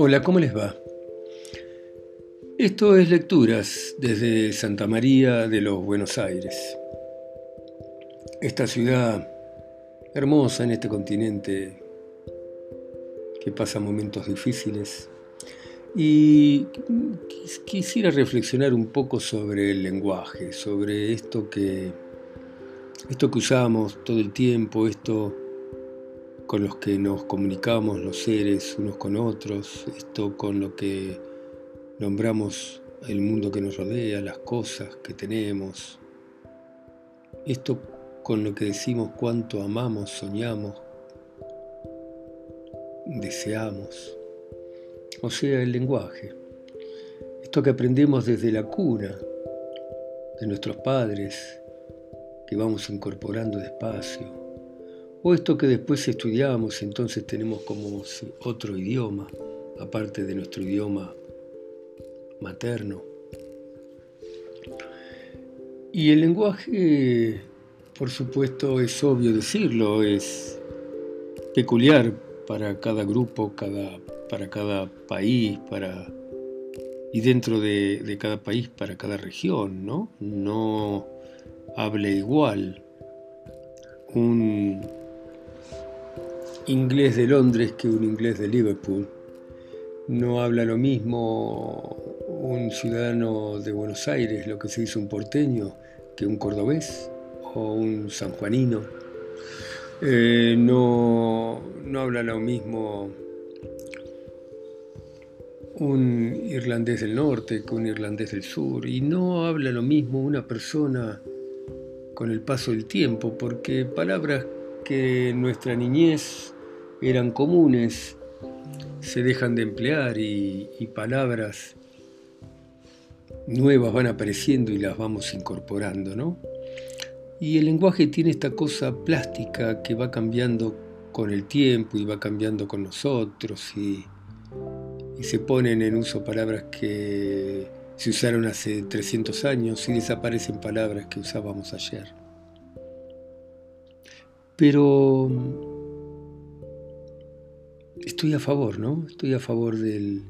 Hola, ¿cómo les va? Esto es Lecturas desde Santa María de los Buenos Aires. Esta ciudad hermosa en este continente que pasa momentos difíciles. Y quisiera reflexionar un poco sobre el lenguaje, sobre esto que, esto que usamos todo el tiempo, esto con los que nos comunicamos los seres unos con otros, esto con lo que nombramos el mundo que nos rodea, las cosas que tenemos, esto con lo que decimos cuánto amamos, soñamos, deseamos, o sea, el lenguaje, esto que aprendemos desde la cuna de nuestros padres, que vamos incorporando despacio, o esto que después estudiamos entonces tenemos como otro idioma, aparte de nuestro idioma materno. Y el lenguaje, por supuesto, es obvio decirlo, es peculiar para cada grupo, cada, para cada país, para, y dentro de, de cada país, para cada región, ¿no? No hable igual. Un, inglés de Londres que un inglés de Liverpool. No habla lo mismo un ciudadano de Buenos Aires, lo que se dice un porteño, que un cordobés o un sanjuanino. Eh, no, no habla lo mismo un irlandés del norte que un irlandés del sur. Y no habla lo mismo una persona con el paso del tiempo, porque palabras que nuestra niñez eran comunes, se dejan de emplear y, palabras nuevas van apareciendo y las vamos incorporando, ¿no? Y el lenguaje tiene esta cosa plástica que va cambiando con el tiempo y va cambiando con nosotros y, y, se ponen en uso palabras que se usaron hace 300 años y desaparecen palabras que usábamos ayer. Pero estoy a favor, ¿no? Estoy a favor del,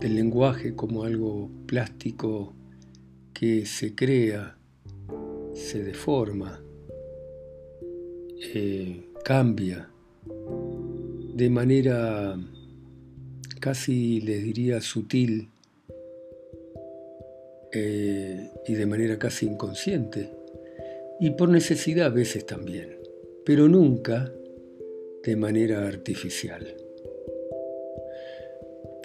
lenguaje como algo plástico que se crea, se deforma, eh, cambia de manera casi les diría sutil eh, y de manera casi inconsciente y por necesidad a veces también, pero nunca de manera artificial.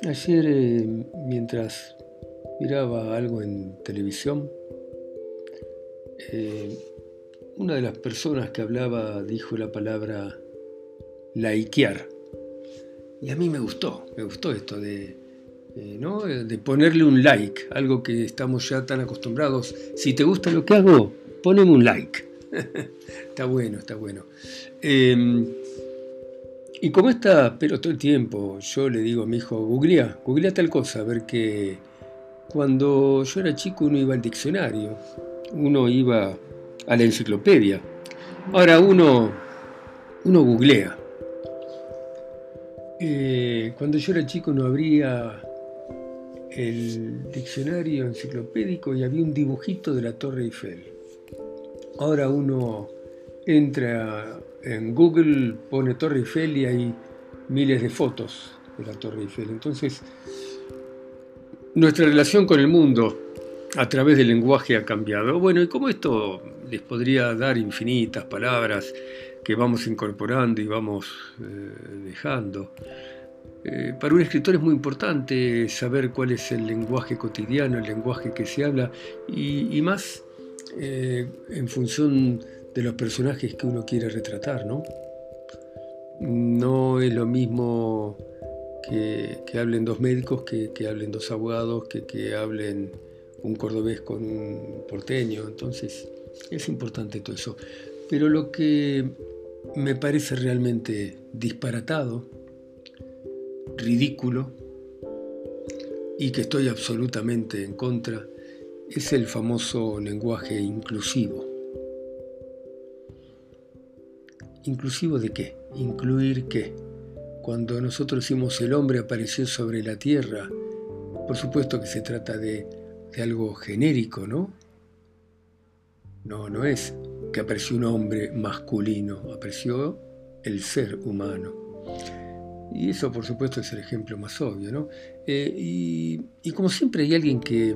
Ayer, eh, mientras miraba algo en televisión, eh, una de las personas que hablaba dijo la palabra likear. Y a mí me gustó, me gustó esto de, eh, ¿no? de ponerle un like, algo que estamos ya tan acostumbrados. Si te gusta lo que hago, poneme un like. está bueno, está bueno. Y como está, pero todo el tiempo, yo le digo a mi hijo, googlea, googlea tal cosa, a ver que cuando yo era chico uno iba al diccionario, uno iba a la enciclopedia. Ahora uno, uno googlea. Eh, cuando yo era chico no habría el diccionario enciclopédico y había un dibujito de la Torre Eiffel. Ahora uno entra en Google, pone Torre Eiffel y hay miles de fotos de la Torre Eiffel. Entonces, nuestra relación con el mundo a través del lenguaje ha cambiado. Bueno, y como esto les podría dar infinitas palabras que vamos incorporando y vamos eh, dejando. Eh, para un escritor es muy importante saber cuál es el lenguaje cotidiano, el lenguaje que se habla, y, más eh, en función de los personajes que uno quiere retratar, ¿no? No es lo mismo que, hablen dos médicos, que, hablen dos abogados, que, que hablen un cordobés con un porteño, entonces es importante todo eso. Pero lo que me parece realmente disparatado, ridículo, y que estoy absolutamente en contra, es el famoso lenguaje inclusivo. ¿Inclusivo de qué? ¿Incluir qué? cuando nosotros decimos el hombre apareció sobre la tierra, por supuesto que se trata de, de algo genérico, ¿no? No, no es que apareció un hombre masculino, apareció el ser humano. Y eso, por supuesto, es el ejemplo más obvio, ¿no? Eh, y, como siempre hay alguien que,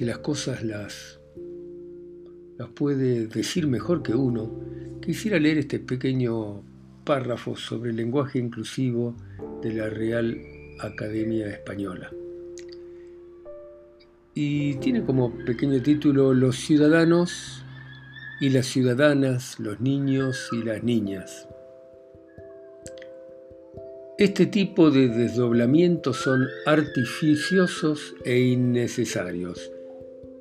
las cosas las, las puede decir mejor que uno, quisiera leer este pequeño párrafo sobre el lenguaje inclusivo de la Real Academia Española. Y tiene como pequeño título Los ciudadanos y las ciudadanas, los niños y las niñas. Este tipo de desdoblamientos son artificiosos e innecesarios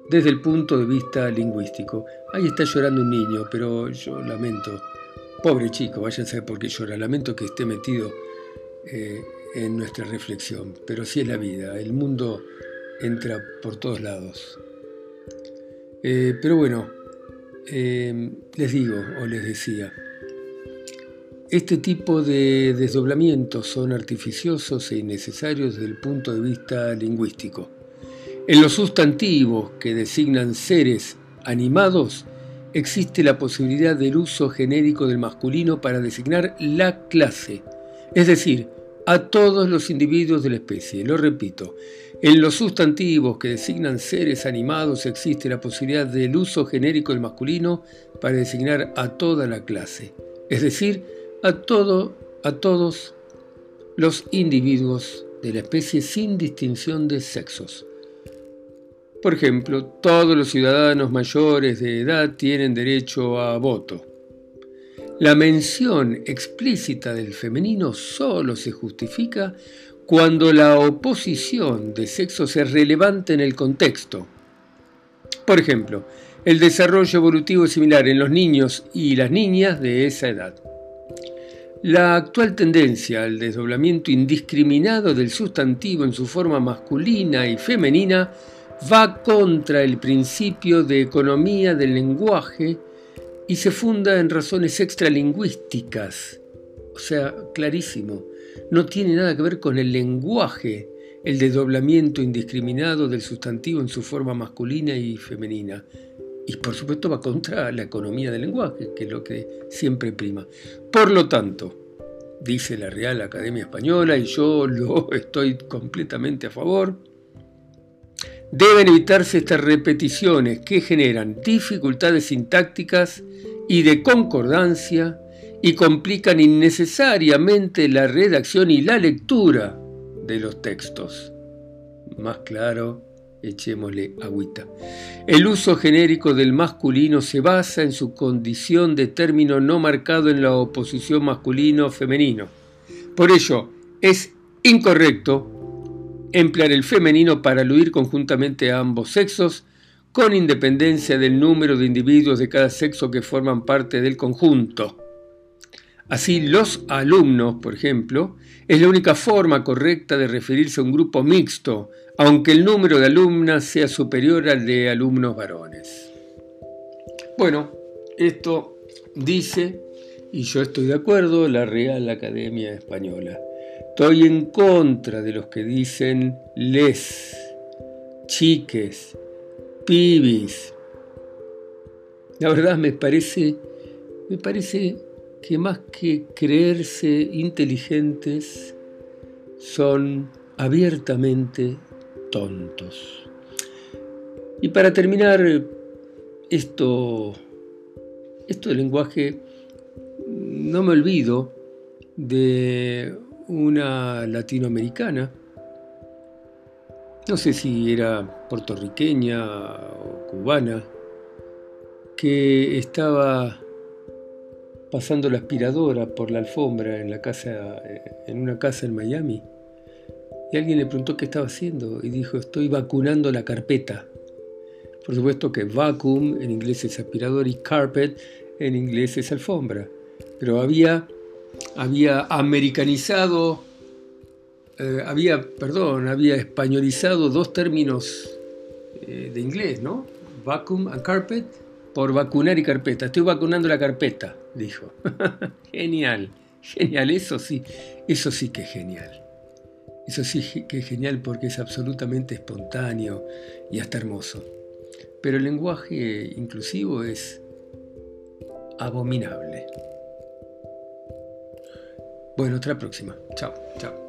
desde el punto de vista lingüístico. Ahí está llorando un niño, pero yo lamento, pobre chico, vayan a saber por qué llora, lamento que esté metido eh, en nuestra reflexión, pero así es la vida, el mundo entra por todos lados. Eh, pero bueno, eh, les digo o les decía, este tipo de desdoblamientos son artificiosos e innecesarios desde el punto de vista lingüístico. En los sustantivos que designan seres animados existe la posibilidad del uso genérico del masculino para designar la clase, es decir, a todos los individuos de la especie. Lo repito, en los sustantivos que designan seres animados existe la posibilidad del uso genérico del masculino para designar a toda la clase, es decir, a, todo, a todos los individuos de la especie sin distinción de sexos. Por ejemplo, todos los ciudadanos mayores de edad tienen derecho a voto. La mención explícita del femenino solo se justifica cuando la oposición de sexos es relevante en el contexto. Por ejemplo, el desarrollo evolutivo es similar en los niños y las niñas de esa edad. La actual tendencia al desdoblamiento indiscriminado del sustantivo en su forma masculina y femenina va contra el principio de economía del lenguaje y se funda en razones extralingüísticas. O sea, clarísimo, no tiene nada que ver con el lenguaje, el desdoblamiento indiscriminado del sustantivo en su forma masculina y femenina. Y por supuesto va contra la economía del lenguaje, que es lo que siempre prima. Por lo tanto, dice la Real Academia Española, y yo lo estoy completamente a favor, deben evitarse estas repeticiones que generan dificultades sintácticas y de concordancia y complican innecesariamente la redacción y la lectura de los textos. Más claro, echémosle agüita. El uso genérico del masculino se basa en su condición de término no marcado en la oposición masculino-femenino. Por ello, es incorrecto emplear el femenino para aludir conjuntamente a ambos sexos, con independencia del número de individuos de cada sexo que forman parte del conjunto. Así, los alumnos, por ejemplo, es la única forma correcta de referirse a un grupo mixto, aunque el número de alumnas sea superior al de alumnos varones. Bueno, esto dice, y yo estoy de acuerdo, la Real Academia Española. Estoy en contra de los que dicen les, chiques, pibis. La verdad me parece, me parece que más que creerse inteligentes, son abiertamente tontos. Y para terminar, esto, esto del lenguaje, no me olvido de una latinoamericana, no sé si era puertorriqueña o cubana, que estaba pasando la aspiradora por la alfombra en, la casa, eh, en una casa en Miami. Y alguien le preguntó qué estaba haciendo y dijo, estoy vacunando la carpeta. Por supuesto que vacuum en inglés es aspirador y carpet en inglés es alfombra. Pero había, había americanizado, eh, había, perdón, había españolizado dos términos eh, de inglés, ¿no? Vacuum and carpet por vacunar y carpeta. Estoy vacunando la carpeta, dijo. Genial, Genial, eso sí, eso sí que es genial. Eso sí que es genial porque es absolutamente espontáneo y hasta hermoso. Pero el lenguaje inclusivo es abominable. Bueno, hasta la próxima. Chao, chao.